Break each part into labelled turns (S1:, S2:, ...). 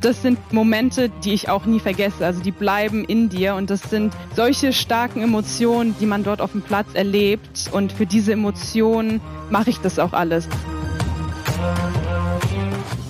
S1: das sind Momente, die ich auch nie vergesse. Also die bleiben in dir und das sind solche starken Emotionen, die man dort auf dem Platz erlebt. Und für diese Emotionen mache ich das auch alles.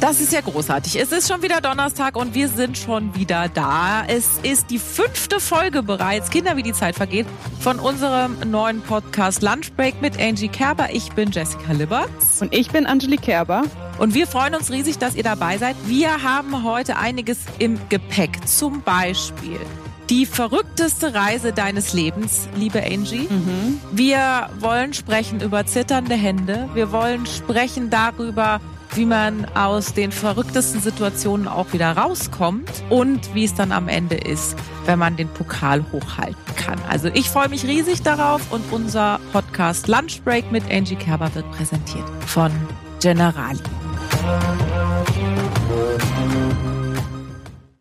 S2: Das ist ja großartig. Es ist schon wieder Donnerstag und wir sind schon wieder da. Es ist die fünfte Folge bereits, Kinder, wie die Zeit vergeht, von unserem neuen Podcast Lunchbreak mit Angie Kerber. Ich bin Jessica Liberts.
S1: Und ich bin Angelique Kerber.
S2: Und wir freuen uns riesig, dass ihr dabei seid. Wir haben heute einiges im Gepäck. Zum Beispiel die verrückteste Reise deines Lebens, liebe Angie. Mhm. Wir wollen sprechen über zitternde Hände. Wir wollen sprechen darüber, wie man aus den verrücktesten Situationen auch wieder rauskommt und wie es dann am Ende ist, wenn man den Pokal hochhalten kann. Also ich freue mich riesig darauf und unser Podcast Lunch Break mit Angie Kerber wird präsentiert von Generali.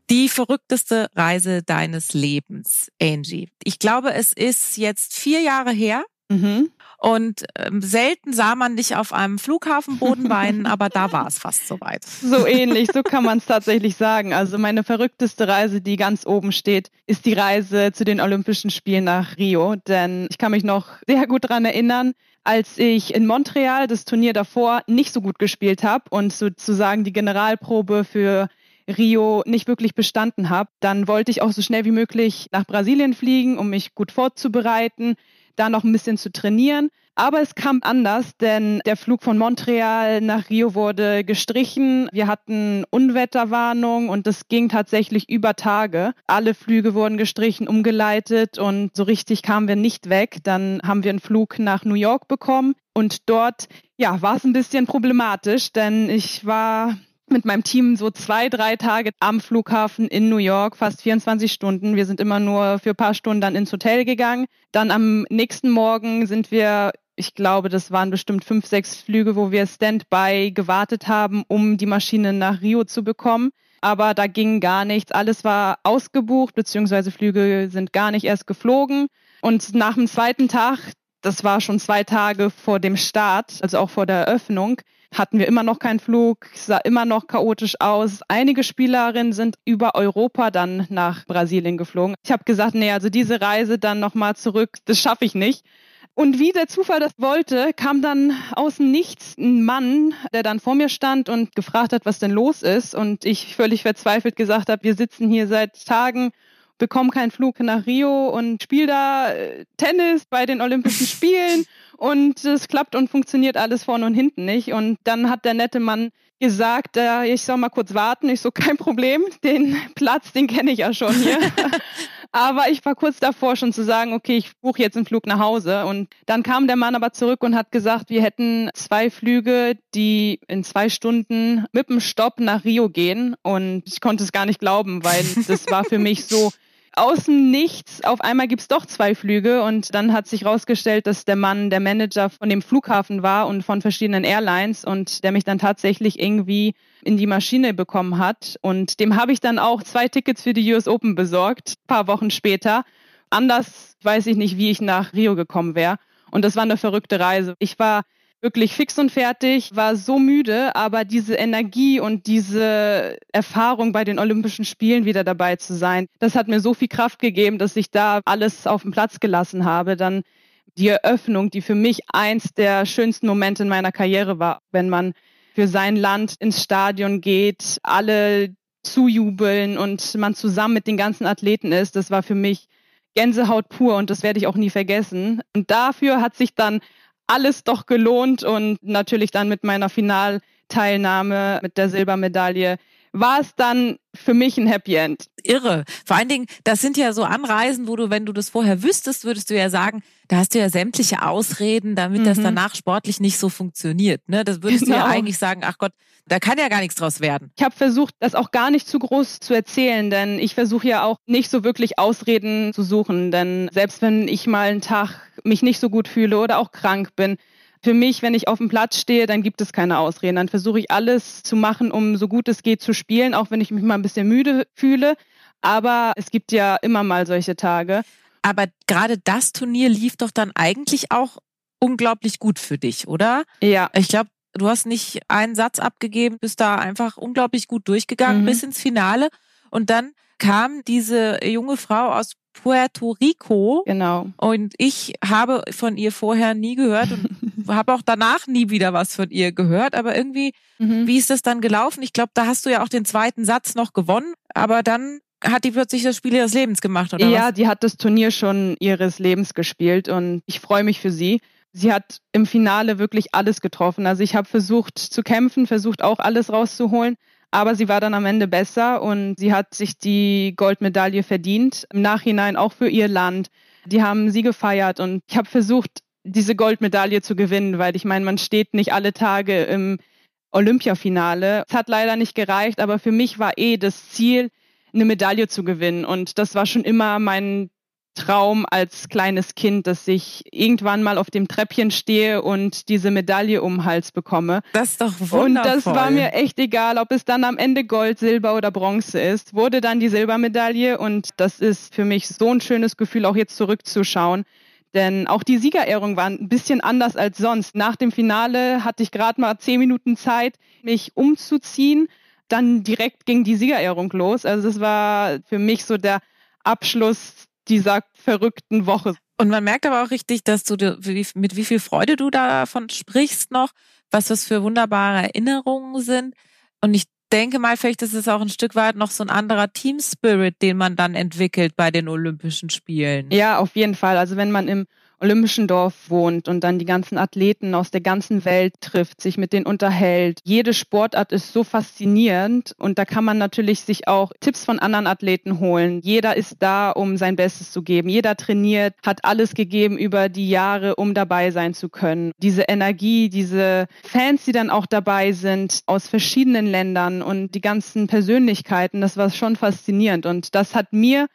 S2: Die verrückteste Reise deines Lebens, Angie. Ich glaube, es ist jetzt vier Jahre her. Mhm. Und ähm, selten sah man dich auf einem Flughafenboden weinen, aber da war es fast soweit.
S1: So ähnlich, so kann man es tatsächlich sagen. Also meine verrückteste Reise, die ganz oben steht, ist die Reise zu den Olympischen Spielen nach Rio. Denn ich kann mich noch sehr gut daran erinnern, als ich in Montreal das Turnier davor nicht so gut gespielt habe und sozusagen die Generalprobe für Rio nicht wirklich bestanden habe, dann wollte ich auch so schnell wie möglich nach Brasilien fliegen, um mich gut vorzubereiten, da noch ein bisschen zu trainieren. Aber es kam anders, denn der Flug von Montreal nach Rio wurde gestrichen. Wir hatten Unwetterwarnung und es ging tatsächlich über Tage. Alle Flüge wurden gestrichen, umgeleitet und so richtig kamen wir nicht weg. Dann haben wir einen Flug nach New York bekommen und dort ja, war es ein bisschen problematisch, denn ich war mit meinem Team so zwei, drei Tage am Flughafen in New York, fast 24 Stunden. Wir sind immer nur für ein paar Stunden dann ins Hotel gegangen. Dann am nächsten Morgen sind wir, ich glaube, das waren bestimmt fünf, sechs Flüge, wo wir Standby gewartet haben, um die Maschine nach Rio zu bekommen. Aber da ging gar nichts. Alles war ausgebucht, beziehungsweise Flüge sind gar nicht erst geflogen. Und nach dem zweiten Tag, das war schon zwei Tage vor dem Start, also auch vor der Eröffnung, hatten wir immer noch keinen Flug, sah immer noch chaotisch aus. Einige Spielerinnen sind über Europa dann nach Brasilien geflogen. Ich habe gesagt, nee, also diese Reise dann nochmal zurück, das schaffe ich nicht. Und wie der Zufall das wollte, kam dann aus dem Nichts ein Mann, der dann vor mir stand und gefragt hat, was denn los ist. Und ich völlig verzweifelt gesagt habe, wir sitzen hier seit Tagen, bekommen keinen Flug nach Rio und spiele da äh, Tennis bei den Olympischen Spielen und es klappt und funktioniert alles vorne und hinten nicht. Und dann hat der nette Mann gesagt, äh, ich soll mal kurz warten. Ich so, kein Problem, den Platz, den kenne ich ja schon hier. aber ich war kurz davor schon zu sagen, okay, ich buche jetzt einen Flug nach Hause. Und dann kam der Mann aber zurück und hat gesagt, wir hätten zwei Flüge, die in zwei Stunden mit dem Stopp nach Rio gehen. Und ich konnte es gar nicht glauben, weil das war für mich so außen nichts, auf einmal gibt es doch zwei Flüge und dann hat sich herausgestellt, dass der Mann der Manager von dem Flughafen war und von verschiedenen Airlines und der mich dann tatsächlich irgendwie in die Maschine bekommen hat. Und dem habe ich dann auch zwei Tickets für die US Open besorgt, paar Wochen später. Anders weiß ich nicht, wie ich nach Rio gekommen wäre. Und das war eine verrückte Reise. Ich war wirklich fix und fertig, war so müde, aber diese Energie und diese Erfahrung bei den Olympischen Spielen wieder dabei zu sein, das hat mir so viel Kraft gegeben, dass ich da alles auf den Platz gelassen habe. Dann die Eröffnung, die für mich eins der schönsten Momente in meiner Karriere war, wenn man für sein Land ins Stadion geht, alle zujubeln und man zusammen mit den ganzen Athleten ist, das war für mich Gänsehaut pur und das werde ich auch nie vergessen. Und dafür hat sich dann alles doch gelohnt und natürlich dann mit meiner Finalteilnahme mit der Silbermedaille war es dann für mich ein Happy End.
S2: Irre. Vor allen Dingen, das sind ja so Anreisen, wo du, wenn du das vorher wüsstest, würdest du ja sagen, da hast du ja sämtliche Ausreden, damit mhm. das danach sportlich nicht so funktioniert. Ne? Das würdest genau. du ja genau. eigentlich sagen, ach Gott, da kann ja gar nichts draus werden.
S1: Ich habe versucht, das auch gar nicht zu groß zu erzählen, denn ich versuche ja auch nicht so wirklich Ausreden zu suchen. Denn selbst wenn ich mal einen Tag mich nicht so gut fühle oder auch krank bin, für mich, wenn ich auf dem Platz stehe, dann gibt es keine Ausreden. Dann versuche ich alles zu machen, um so gut es geht zu spielen, auch wenn ich mich mal ein bisschen müde fühle. Aber es gibt ja immer mal solche Tage.
S2: Aber gerade das Turnier lief doch dann eigentlich auch unglaublich gut für dich, oder?
S1: Ja.
S2: Ich glaube, Du hast nicht einen Satz abgegeben, bist da einfach unglaublich gut durchgegangen mhm. bis ins Finale. Und dann kam diese junge Frau aus Puerto Rico.
S1: Genau.
S2: Und ich habe von ihr vorher nie gehört und habe auch danach nie wieder was von ihr gehört. Aber irgendwie, mhm. wie ist das dann gelaufen? Ich glaube, da hast du ja auch den zweiten Satz noch gewonnen. Aber dann hat die plötzlich das Spiel ihres Lebens gemacht, oder
S1: ja,
S2: was?
S1: die hat das Turnier schon ihres Lebens gespielt und ich freue mich für sie. Sie hat im Finale wirklich alles getroffen. Also ich habe versucht zu kämpfen, versucht auch alles rauszuholen. Aber sie war dann am Ende besser und sie hat sich die Goldmedaille verdient. Im Nachhinein auch für ihr Land. Die haben sie gefeiert und ich habe versucht, diese Goldmedaille zu gewinnen, weil ich meine, man steht nicht alle Tage im Olympiafinale. Es hat leider nicht gereicht, aber für mich war eh das Ziel, eine Medaille zu gewinnen. Und das war schon immer mein Traum als kleines Kind, dass ich irgendwann mal auf dem Treppchen stehe und diese Medaille um den Hals bekomme.
S2: Das ist doch wundervoll.
S1: Und das war mir echt egal, ob es dann am Ende Gold, Silber oder Bronze ist. Wurde dann die Silbermedaille und das ist für mich so ein schönes Gefühl, auch jetzt zurückzuschauen. Denn auch die Siegerehrung war ein bisschen anders als sonst. Nach dem Finale hatte ich gerade mal zehn Minuten Zeit, mich umzuziehen. Dann direkt ging die Siegerehrung los. Also das war für mich so der Abschluss dieser verrückten Woche.
S2: Und man merkt aber auch richtig, dass du mit wie viel Freude du davon sprichst noch, was das für wunderbare Erinnerungen sind. Und ich denke mal, vielleicht ist es auch ein Stück weit noch so ein anderer Team Spirit, den man dann entwickelt bei den Olympischen Spielen.
S1: Ja, auf jeden Fall. Also wenn man im Olympischen Dorf wohnt und dann die ganzen Athleten aus der ganzen Welt trifft, sich mit denen unterhält. Jede Sportart ist so faszinierend und da kann man natürlich sich auch Tipps von anderen Athleten holen. Jeder ist da, um sein Bestes zu geben. Jeder trainiert, hat alles gegeben über die Jahre, um dabei sein zu können. Diese Energie, diese Fans, die dann auch dabei sind aus verschiedenen Ländern und die ganzen Persönlichkeiten, das war schon faszinierend und das hat mir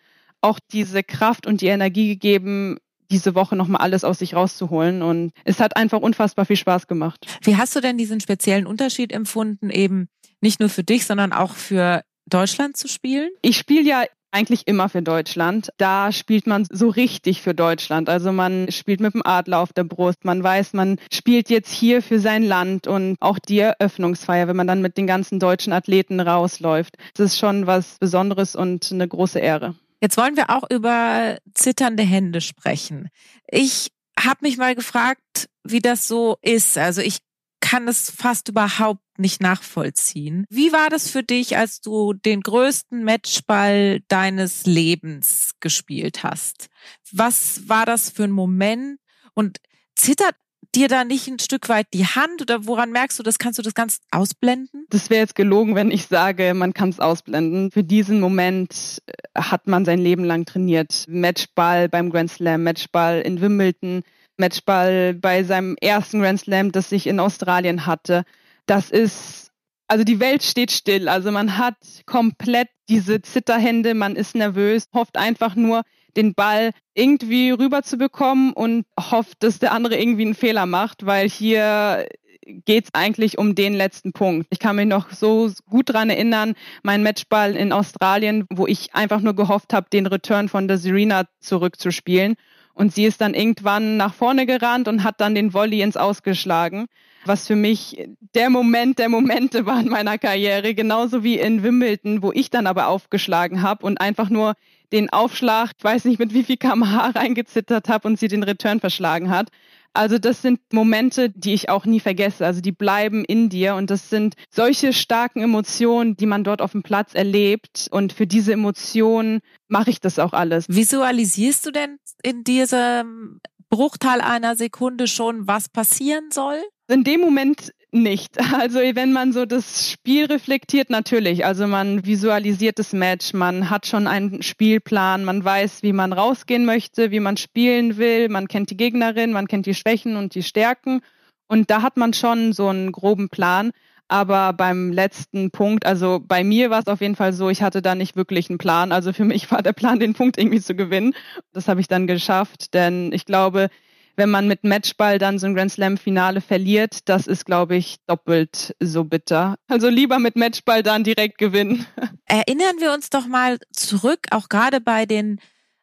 S1: auch diese Kraft und die Energie gegeben, diese Woche nochmal alles aus sich rauszuholen. Und es hat einfach unfassbar viel Spaß gemacht.
S2: Wie hast du denn diesen speziellen Unterschied empfunden, eben nicht nur für dich, sondern auch für Deutschland zu spielen?
S1: Ich spiele ja eigentlich immer für Deutschland. Da spielt man so richtig für Deutschland. Also man spielt mit dem Adler auf der Brust. Man weiß, man spielt jetzt hier für sein Land und auch die Eröffnungsfeier, wenn man dann mit den ganzen deutschen Athleten rausläuft. Das ist schon was Besonderes und eine große Ehre.
S2: Jetzt wollen wir auch über zitternde Hände sprechen. Ich habe mich mal gefragt, wie das so ist. Also ich kann es fast überhaupt nicht nachvollziehen. Wie war das für dich, als du den größten Matchball deines Lebens gespielt hast? Was war das für ein Moment? Und zittert dir da nicht ein Stück weit die Hand oder woran merkst du das? Kannst du das ganz ausblenden?
S1: Das wäre jetzt gelogen, wenn ich sage, man kann es ausblenden. Für diesen Moment äh, hat man sein Leben lang trainiert. Matchball beim Grand Slam, Matchball in Wimbledon, Matchball bei seinem ersten Grand Slam, das ich in Australien hatte. Das ist, also die Welt steht still. Also man hat komplett diese Zitterhände, man ist nervös, hofft einfach nur, den Ball irgendwie rüber zu bekommen und hofft, dass der andere irgendwie einen Fehler macht, weil hier geht es eigentlich um den letzten Punkt. Ich kann mich noch so gut dran erinnern, mein Matchball in Australien, wo ich einfach nur gehofft habe, den Return von der Serena zurückzuspielen. Und sie ist dann irgendwann nach vorne gerannt und hat dann den Volley ins Ausgeschlagen, was für mich der Moment der Momente war in meiner Karriere, genauso wie in Wimbledon, wo ich dann aber aufgeschlagen habe und einfach nur den Aufschlag, ich weiß nicht mit wie viel kmh reingezittert habe und sie den Return verschlagen hat. Also das sind Momente, die ich auch nie vergesse. Also die bleiben in dir und das sind solche starken Emotionen, die man dort auf dem Platz erlebt. Und für diese Emotionen mache ich das auch alles.
S2: Visualisierst du denn in diesem Bruchteil einer Sekunde schon, was passieren soll?
S1: In dem Moment nicht. Also wenn man so das Spiel reflektiert, natürlich. Also man visualisiert das Match, man hat schon einen Spielplan, man weiß, wie man rausgehen möchte, wie man spielen will, man kennt die Gegnerin, man kennt die Schwächen und die Stärken. Und da hat man schon so einen groben Plan. Aber beim letzten Punkt, also bei mir war es auf jeden Fall so, ich hatte da nicht wirklich einen Plan. Also für mich war der Plan, den Punkt irgendwie zu gewinnen. Das habe ich dann geschafft, denn ich glaube, wenn man mit Matchball dann so ein Grand Slam Finale verliert, das ist, glaube ich, doppelt so bitter. Also lieber mit Matchball dann direkt gewinnen.
S2: Erinnern wir uns doch mal zurück, auch gerade bei den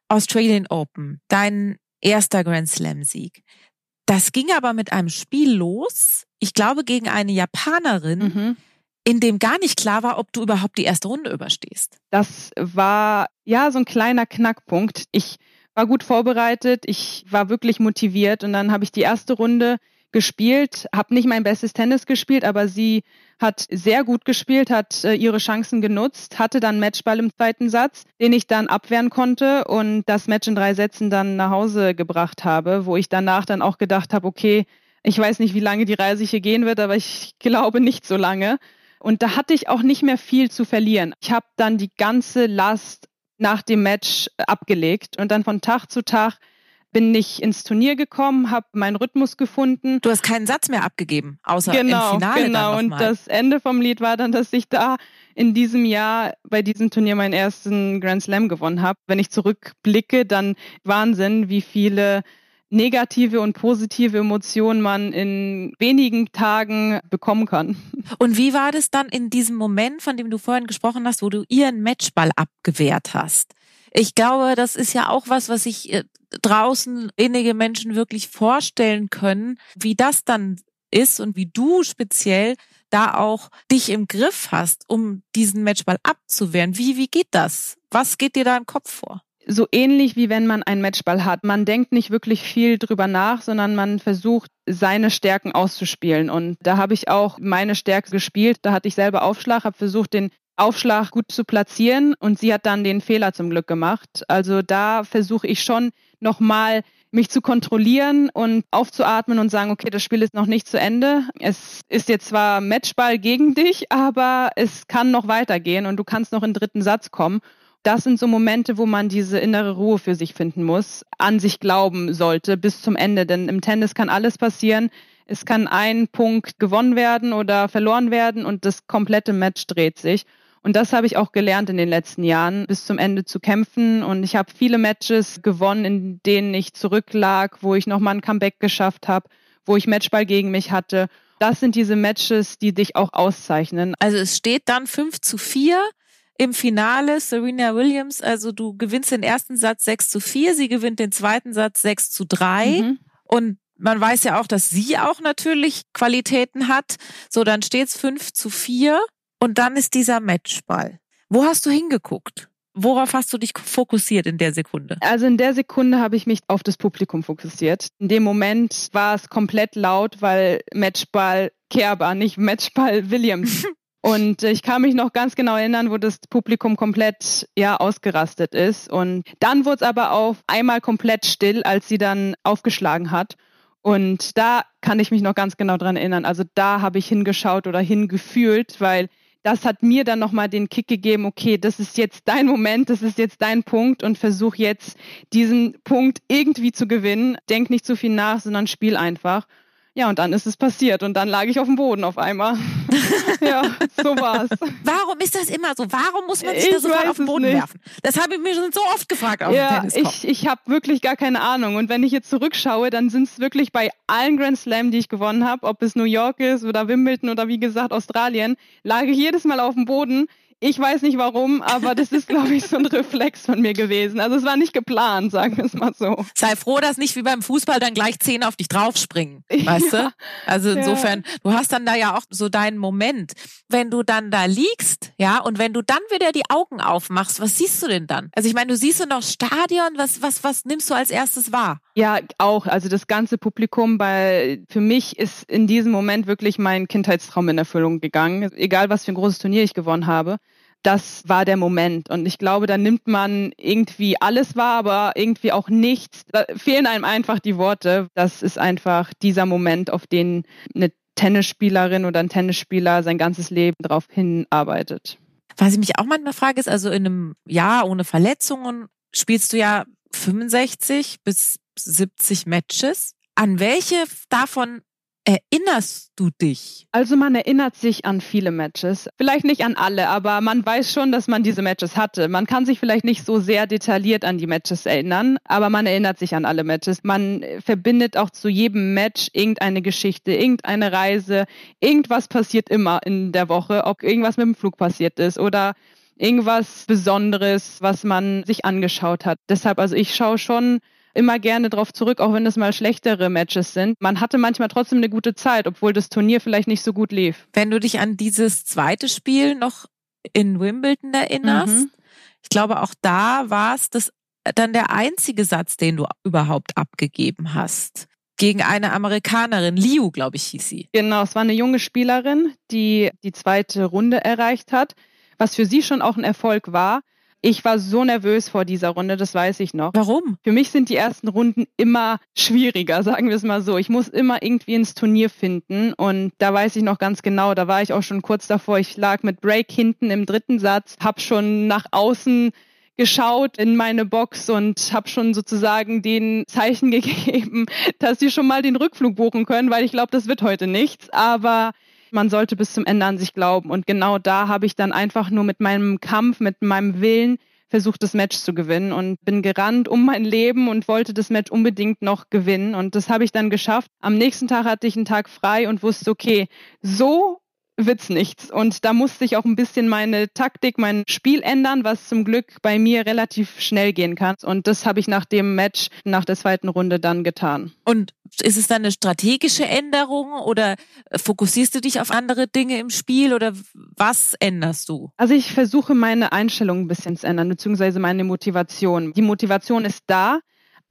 S2: Australian Open, dein erster Grand Slam Sieg. Das ging aber mit einem Spiel los, ich glaube gegen eine Japanerin, mhm. in dem gar nicht klar war, ob du überhaupt die erste Runde überstehst.
S1: Das war ja so ein kleiner Knackpunkt. Ich war gut vorbereitet, ich war wirklich motiviert und dann habe ich die erste Runde gespielt, habe nicht mein bestes Tennis gespielt, aber sie hat sehr gut gespielt, hat äh, ihre Chancen genutzt, hatte dann Matchball im zweiten Satz, den ich dann abwehren konnte und das Match in drei Sätzen dann nach Hause gebracht habe, wo ich danach dann auch gedacht habe, okay, ich weiß nicht, wie lange die Reise hier gehen wird, aber ich glaube nicht so lange. Und da hatte ich auch nicht mehr viel zu verlieren. Ich habe dann die ganze Last nach dem Match abgelegt und dann von Tag zu Tag bin ich ins Turnier gekommen, habe meinen Rhythmus gefunden.
S2: Du hast keinen Satz mehr abgegeben, außer
S1: genau,
S2: im Finale
S1: Genau, und das Ende vom Lied war dann, dass ich da in diesem Jahr bei diesem Turnier meinen ersten Grand Slam gewonnen habe. Wenn ich zurückblicke, dann Wahnsinn, wie viele negative und positive Emotionen man in wenigen Tagen bekommen kann.
S2: Und wie war das dann in diesem Moment, von dem du vorhin gesprochen hast, wo du ihren Matchball abgewehrt hast? Ich glaube, das ist ja auch was, was sich äh, draußen wenige Menschen wirklich vorstellen können, wie das dann ist und wie du speziell da auch dich im Griff hast, um diesen Matchball abzuwehren. Wie, wie geht das? Was geht dir da im Kopf vor?
S1: So ähnlich wie wenn man einen Matchball hat. Man denkt nicht wirklich viel drüber nach, sondern man versucht, seine Stärken auszuspielen. Und da habe ich auch meine Stärke gespielt. Da hatte ich selber Aufschlag, habe versucht, den Aufschlag gut zu platzieren und sie hat dann den Fehler zum Glück gemacht. Also da versuche ich schon nochmal mich zu kontrollieren und aufzuatmen und sagen, okay, das Spiel ist noch nicht zu Ende. Es ist jetzt zwar Matchball gegen dich, aber es kann noch weitergehen und du kannst noch in den dritten Satz kommen. Das sind so Momente, wo man diese innere Ruhe für sich finden muss, an sich glauben sollte bis zum Ende. Denn im Tennis kann alles passieren. Es kann ein Punkt gewonnen werden oder verloren werden und das komplette Match dreht sich. Und das habe ich auch gelernt in den letzten Jahren, bis zum Ende zu kämpfen. Und ich habe viele Matches gewonnen, in denen ich zurücklag, wo ich nochmal ein Comeback geschafft habe, wo ich Matchball gegen mich hatte. Das sind diese Matches, die dich auch auszeichnen.
S2: Also es steht dann 5 zu 4 im Finale. Serena Williams, also du gewinnst den ersten Satz 6 zu 4, sie gewinnt den zweiten Satz 6 zu 3. Mhm. Und man weiß ja auch, dass sie auch natürlich Qualitäten hat. So, dann steht's 5 zu 4. Und dann ist dieser Matchball. Wo hast du hingeguckt? Worauf hast du dich fokussiert in der Sekunde?
S1: Also in der Sekunde habe ich mich auf das Publikum fokussiert. In dem Moment war es komplett laut, weil Matchball Kerber, nicht Matchball Williams. Und ich kann mich noch ganz genau erinnern, wo das Publikum komplett ja ausgerastet ist. Und dann wurde es aber auf einmal komplett still, als sie dann aufgeschlagen hat. Und da kann ich mich noch ganz genau dran erinnern. Also da habe ich hingeschaut oder hingefühlt, weil das hat mir dann nochmal den Kick gegeben, okay, das ist jetzt dein Moment, das ist jetzt dein Punkt und versuch jetzt diesen Punkt irgendwie zu gewinnen. Denk nicht zu viel nach, sondern spiel einfach. Ja, und dann ist es passiert und dann lag ich auf dem Boden auf einmal. ja, so war's.
S2: Warum ist das immer so? Warum muss man sich ich da sofort auf den Boden nicht. werfen? Das habe ich mir schon so oft gefragt auf
S1: ja, dem Ich, ich habe wirklich gar keine Ahnung. Und wenn ich jetzt zurückschaue, dann sind es wirklich bei allen Grand Slam, die ich gewonnen habe, ob es New York ist oder Wimbledon oder wie gesagt Australien, lag ich jedes Mal auf dem Boden ich weiß nicht warum, aber das ist, glaube ich, so ein Reflex von mir gewesen. Also es war nicht geplant, sagen wir es mal so.
S2: Sei froh, dass nicht wie beim Fußball dann gleich zehn auf dich draufspringen, weißt ja. du? Also insofern, ja. du hast dann da ja auch so deinen Moment. Wenn du dann da liegst, ja, und wenn du dann wieder die Augen aufmachst, was siehst du denn dann? Also ich meine, du siehst du noch Stadion, was, was, was nimmst du als erstes wahr?
S1: Ja, auch. Also das ganze Publikum, weil für mich ist in diesem Moment wirklich mein Kindheitstraum in Erfüllung gegangen. Egal, was für ein großes Turnier ich gewonnen habe das war der Moment. Und ich glaube, da nimmt man irgendwie alles wahr, aber irgendwie auch nichts. Da fehlen einem einfach die Worte. Das ist einfach dieser Moment, auf den eine Tennisspielerin oder ein Tennisspieler sein ganzes Leben darauf hinarbeitet.
S2: Was ich mich auch manchmal frage, ist also in einem Jahr ohne Verletzungen spielst du ja 65 bis 70 Matches. An welche davon erinnerst du dich?
S1: Also man erinnert sich an viele Matches. Vielleicht nicht an alle, aber man weiß schon, dass man diese Matches hatte. Man kann sich vielleicht nicht so sehr detailliert an die Matches erinnern, aber man erinnert sich an alle Matches. Man verbindet auch zu jedem Match irgendeine Geschichte, irgendeine Reise. Irgendwas passiert immer in der Woche, ob irgendwas mit dem Flug passiert ist oder irgendwas Besonderes, was man sich angeschaut hat. Deshalb, also ich schaue schon immer gerne darauf zurück, auch wenn es mal schlechtere Matches sind. Man hatte manchmal trotzdem eine gute Zeit, obwohl das Turnier vielleicht nicht so gut lief.
S2: Wenn du dich an dieses zweite Spiel noch in Wimbledon erinnerst, mhm. ich glaube, auch da war es das dann der einzige Satz, den du überhaupt abgegeben hast. Gegen eine Amerikanerin, Liu, glaube ich, hieß sie.
S1: Genau, es war eine junge Spielerin, die die zweite Runde erreicht hat, was für sie schon auch ein Erfolg war. Ich war so nervös vor dieser Runde, das weiß ich noch.
S2: Warum?
S1: Für mich sind die ersten Runden immer schwieriger, sagen wir es mal so. Ich muss immer irgendwie ins Turnier finden und da weiß ich noch ganz genau, da war ich auch schon kurz davor. Ich lag mit Break hinten im dritten Satz, hab schon nach außen geschaut in meine Box und habe schon sozusagen den Zeichen gegeben, dass sie schon mal den Rückflug buchen können, weil ich glaube, das wird heute nichts. Aber man sollte bis zum Ende an sich glauben. Und genau da habe ich dann einfach nur mit meinem Kampf, mit meinem Willen versucht, das Match zu gewinnen und bin gerannt um mein Leben und wollte das Match unbedingt noch gewinnen. Und das habe ich dann geschafft. Am nächsten Tag hatte ich einen Tag frei und wusste, okay, so wird's nichts. Und da musste ich auch ein bisschen meine Taktik, mein Spiel ändern, was zum Glück bei mir relativ schnell gehen kann. Und das habe ich nach dem Match, nach der zweiten Runde dann getan.
S2: Und ist es dann eine strategische Änderung oder fokussierst du dich auf andere Dinge im Spiel oder was änderst du?
S1: Also ich versuche meine Einstellung ein bisschen zu ändern, beziehungsweise meine Motivation. Die Motivation ist da,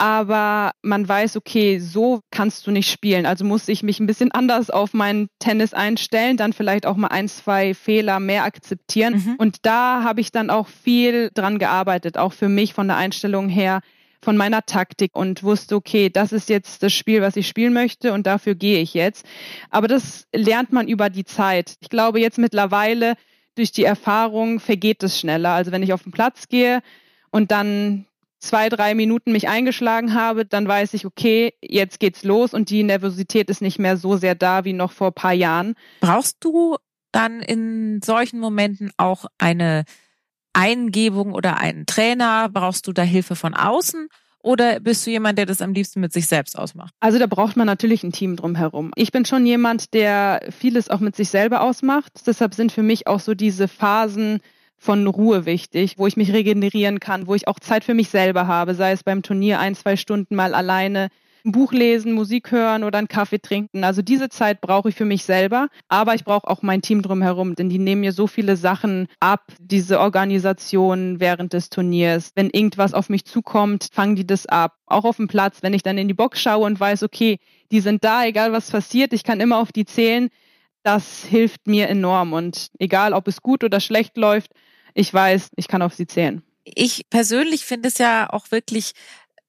S1: aber man weiß, okay, so kannst du nicht spielen. Also muss ich mich ein bisschen anders auf meinen Tennis einstellen, dann vielleicht auch mal ein, zwei Fehler mehr akzeptieren. Mhm. Und da habe ich dann auch viel dran gearbeitet, auch für mich von der Einstellung her, von meiner Taktik und wusste, okay, das ist jetzt das Spiel, was ich spielen möchte und dafür gehe ich jetzt. Aber das lernt man über die Zeit. Ich glaube, jetzt mittlerweile durch die Erfahrung vergeht es schneller. Also wenn ich auf den Platz gehe und dann zwei, drei Minuten mich eingeschlagen habe, dann weiß ich, okay, jetzt geht's los und die Nervosität ist nicht mehr so sehr da wie noch vor ein paar Jahren.
S2: Brauchst du dann in solchen Momenten auch eine Eingebung oder einen Trainer? Brauchst du da Hilfe von außen? Oder bist du jemand, der das am liebsten mit sich selbst ausmacht?
S1: Also da braucht man natürlich ein Team drumherum. Ich bin schon jemand, der vieles auch mit sich selber ausmacht. Deshalb sind für mich auch so diese Phasen, von Ruhe wichtig, wo ich mich regenerieren kann, wo ich auch Zeit für mich selber habe, sei es beim Turnier ein, zwei Stunden mal alleine ein Buch lesen, Musik hören oder einen Kaffee trinken. Also diese Zeit brauche ich für mich selber, aber ich brauche auch mein Team drumherum, denn die nehmen mir so viele Sachen ab, diese Organisation während des Turniers. Wenn irgendwas auf mich zukommt, fangen die das ab. Auch auf dem Platz, wenn ich dann in die Box schaue und weiß, okay, die sind da, egal was passiert, ich kann immer auf die zählen. Das hilft mir enorm und egal, ob es gut oder schlecht läuft, ich weiß, ich kann auf sie zählen.
S2: Ich persönlich finde es ja auch wirklich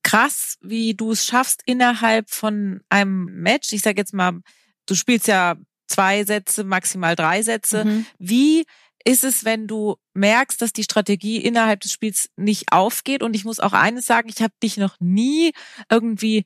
S2: krass, wie du es schaffst innerhalb von einem Match. Ich sage jetzt mal, du spielst ja zwei Sätze, maximal drei Sätze. Mhm. Wie ist es, wenn du merkst, dass die Strategie innerhalb des Spiels nicht aufgeht? Und ich muss auch eines sagen, ich habe dich noch nie irgendwie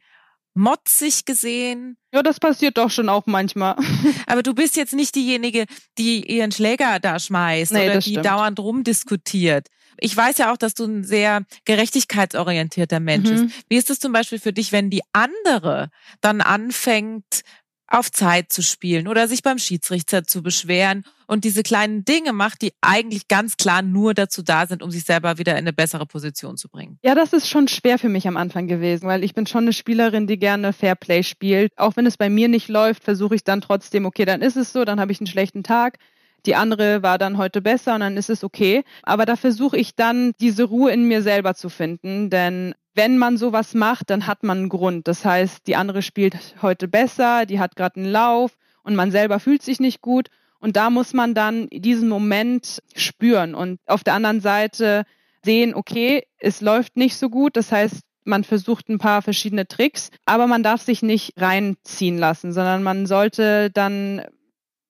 S2: motzig gesehen.
S1: Ja, das passiert doch schon auch manchmal.
S2: Aber du bist jetzt nicht diejenige, die ihren Schläger da schmeißt nee, oder die stimmt. dauernd rumdiskutiert. Ich weiß ja auch, dass du ein sehr gerechtigkeitsorientierter Mensch mhm. bist. Wie ist es zum Beispiel für dich, wenn die andere dann anfängt, auf Zeit zu spielen oder sich beim Schiedsrichter zu beschweren und diese kleinen Dinge macht, die eigentlich ganz klar nur dazu da sind, um sich selber wieder in eine bessere Position zu bringen.
S1: Ja, das ist schon schwer für mich am Anfang gewesen, weil ich bin schon eine Spielerin, die gerne Fairplay spielt. Auch wenn es bei mir nicht läuft, versuche ich dann trotzdem, okay, dann ist es so, dann habe ich einen schlechten Tag. Die andere war dann heute besser und dann ist es okay. Aber da versuche ich dann, diese Ruhe in mir selber zu finden, denn wenn man sowas macht, dann hat man einen Grund. Das heißt, die andere spielt heute besser, die hat gerade einen Lauf und man selber fühlt sich nicht gut. Und da muss man dann diesen Moment spüren und auf der anderen Seite sehen, okay, es läuft nicht so gut. Das heißt, man versucht ein paar verschiedene Tricks, aber man darf sich nicht reinziehen lassen, sondern man sollte dann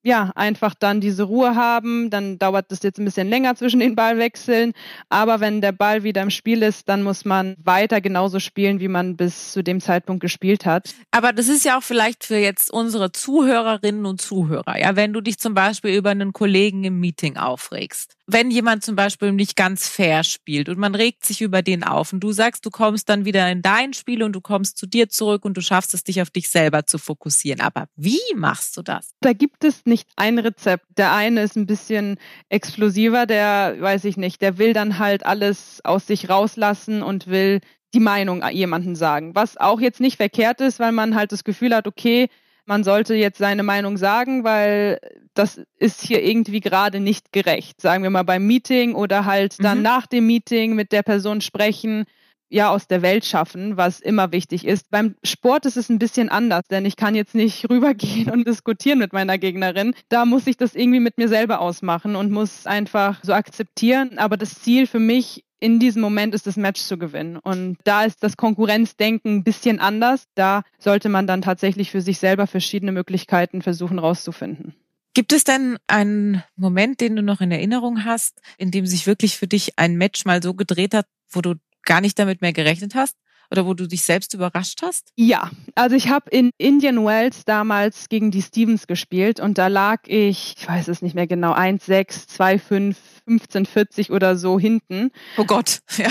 S1: ja, einfach dann diese Ruhe haben. Dann dauert es jetzt ein bisschen länger zwischen den Ballwechseln. Aber wenn der Ball wieder im Spiel ist, dann muss man weiter genauso spielen, wie man bis zu dem Zeitpunkt gespielt hat.
S2: Aber das ist ja auch vielleicht für jetzt unsere Zuhörerinnen und Zuhörer. Ja, wenn du dich zum Beispiel über einen Kollegen im Meeting aufregst. Wenn jemand zum Beispiel nicht ganz fair spielt und man regt sich über den auf und du sagst, du kommst dann wieder in dein Spiel und du kommst zu dir zurück und du schaffst es, dich auf dich selber zu fokussieren. Aber wie machst du das?
S1: Da gibt es nicht nicht ein Rezept. Der eine ist ein bisschen explosiver, der weiß ich nicht, der will dann halt alles aus sich rauslassen und will die Meinung jemanden sagen, was auch jetzt nicht verkehrt ist, weil man halt das Gefühl hat, okay, man sollte jetzt seine Meinung sagen, weil das ist hier irgendwie gerade nicht gerecht. Sagen wir mal beim Meeting oder halt dann mhm. nach dem Meeting mit der Person sprechen, ja, aus der Welt schaffen, was immer wichtig ist. Beim Sport ist es ein bisschen anders, denn ich kann jetzt nicht rübergehen und diskutieren mit meiner Gegnerin. Da muss ich das irgendwie mit mir selber ausmachen und muss einfach so akzeptieren. Aber das Ziel für mich in diesem Moment ist das Match zu gewinnen. Und da ist das Konkurrenzdenken ein bisschen anders. Da sollte man dann tatsächlich für sich selber verschiedene Möglichkeiten versuchen rauszufinden.
S2: Gibt es denn einen Moment, den du noch in Erinnerung hast, in dem sich wirklich für dich ein Match mal so gedreht hat, wo du gar nicht damit mehr gerechnet hast? Oder wo du dich selbst überrascht hast?
S1: Ja, also ich habe in Indian Wells damals gegen die Stevens gespielt und da lag ich, ich weiß es nicht mehr genau, 1,6, 2,5, 15,40 oder so hinten.
S2: Oh Gott, ja.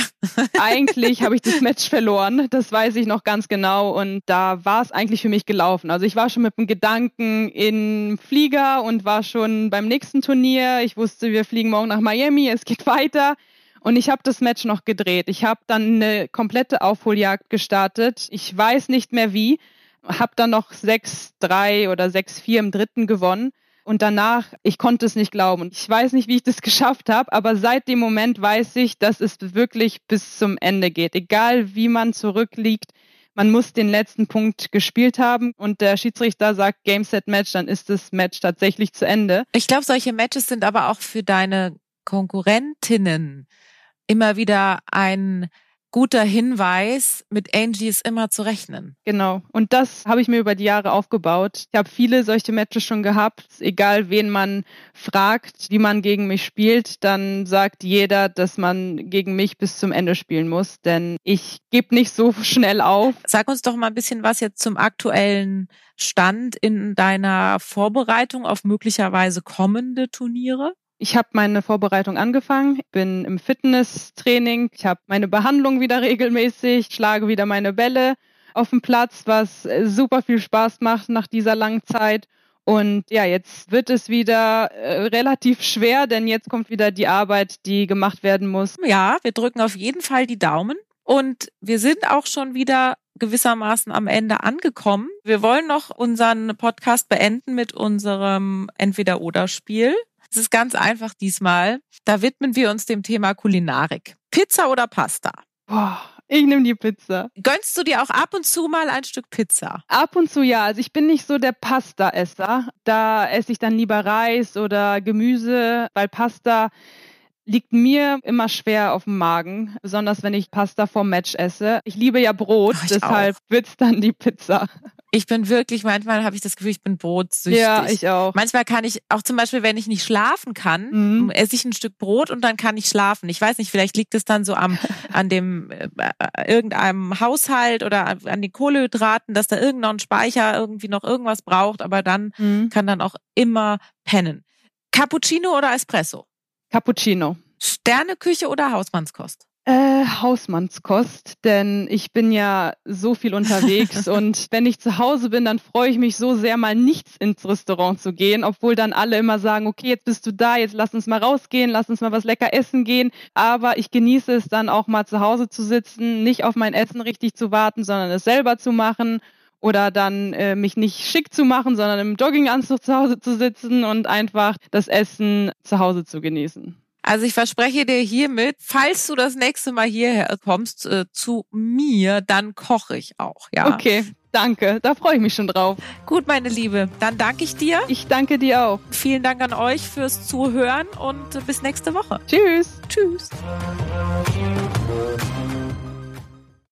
S1: eigentlich habe ich das Match verloren, das weiß ich noch ganz genau und da war es eigentlich für mich gelaufen. Also ich war schon mit dem Gedanken in Flieger und war schon beim nächsten Turnier. Ich wusste, wir fliegen morgen nach Miami, es geht weiter. Und ich habe das Match noch gedreht. Ich habe dann eine komplette Aufholjagd gestartet. Ich weiß nicht mehr wie. Habe dann noch 6-3 oder 6-4 im dritten gewonnen. Und danach, ich konnte es nicht glauben. Ich weiß nicht, wie ich das geschafft habe, aber seit dem Moment weiß ich, dass es wirklich bis zum Ende geht. Egal wie man zurückliegt, man muss den letzten Punkt gespielt haben und der Schiedsrichter sagt Game Set Match, dann ist das Match tatsächlich zu Ende.
S2: Ich glaube, solche Matches sind aber auch für deine Konkurrentinnen immer wieder ein guter Hinweis, mit Angie ist immer zu rechnen.
S1: Genau. Und das habe ich mir über die Jahre aufgebaut. Ich habe viele solche Matches schon gehabt. Egal wen man fragt, wie man gegen mich spielt, dann sagt jeder, dass man gegen mich bis zum Ende spielen muss. Denn ich gebe nicht so schnell auf.
S2: Sag uns doch mal ein bisschen was jetzt zum aktuellen Stand in deiner Vorbereitung auf möglicherweise kommende Turniere.
S1: Ich habe meine Vorbereitung angefangen, bin im Fitnesstraining, ich habe meine Behandlung wieder regelmäßig, schlage wieder meine Bälle auf dem Platz, was äh, super viel Spaß macht nach dieser langen Zeit. Und ja, jetzt wird es wieder äh, relativ schwer, denn jetzt kommt wieder die Arbeit, die gemacht werden muss.
S2: Ja, wir drücken auf jeden Fall die Daumen. Und wir sind auch schon wieder gewissermaßen am Ende angekommen. Wir wollen noch unseren Podcast beenden mit unserem Entweder-Oder-Spiel. Es ist ganz einfach diesmal. Da widmen wir uns dem Thema Kulinarik. Pizza oder Pasta?
S1: Boah. Ich nehme die Pizza.
S2: Gönnst du dir auch ab und zu mal ein Stück Pizza?
S1: Ab und zu ja. Also ich bin nicht so der Pasta-Esser. Da esse ich dann lieber Reis oder Gemüse, weil Pasta liegt mir immer schwer auf dem Magen, besonders wenn ich Pasta vorm Match esse. Ich liebe ja Brot, oh, deshalb wird es dann die Pizza.
S2: Ich bin wirklich, manchmal habe ich das Gefühl, ich bin brotsüchtig.
S1: Ja, ich auch.
S2: Manchmal kann ich, auch zum Beispiel, wenn ich nicht schlafen kann, mhm. esse ich ein Stück Brot und dann kann ich schlafen. Ich weiß nicht, vielleicht liegt es dann so am, an dem, äh, irgendeinem Haushalt oder an den Kohlehydraten, dass da irgendein Speicher irgendwie noch irgendwas braucht, aber dann mhm. kann dann auch immer pennen. Cappuccino oder Espresso?
S1: Cappuccino.
S2: Sterneküche oder Hausmannskost?
S1: Äh, Hausmannskost, denn ich bin ja so viel unterwegs und wenn ich zu Hause bin, dann freue ich mich so sehr, mal nichts ins Restaurant zu gehen, obwohl dann alle immer sagen, okay, jetzt bist du da, jetzt lass uns mal rausgehen, lass uns mal was lecker essen gehen. Aber ich genieße es dann auch mal zu Hause zu sitzen, nicht auf mein Essen richtig zu warten, sondern es selber zu machen oder dann äh, mich nicht schick zu machen, sondern im Jogginganzug zu Hause zu sitzen und einfach das Essen zu Hause zu genießen.
S2: Also ich verspreche dir hiermit, falls du das nächste Mal hierher kommst äh, zu mir, dann koche ich auch, ja.
S1: Okay, danke. Da freue ich mich schon drauf.
S2: Gut, meine Liebe, dann danke ich dir.
S1: Ich danke dir auch.
S2: Vielen Dank an euch fürs Zuhören und bis nächste Woche.
S1: Tschüss.
S2: Tschüss.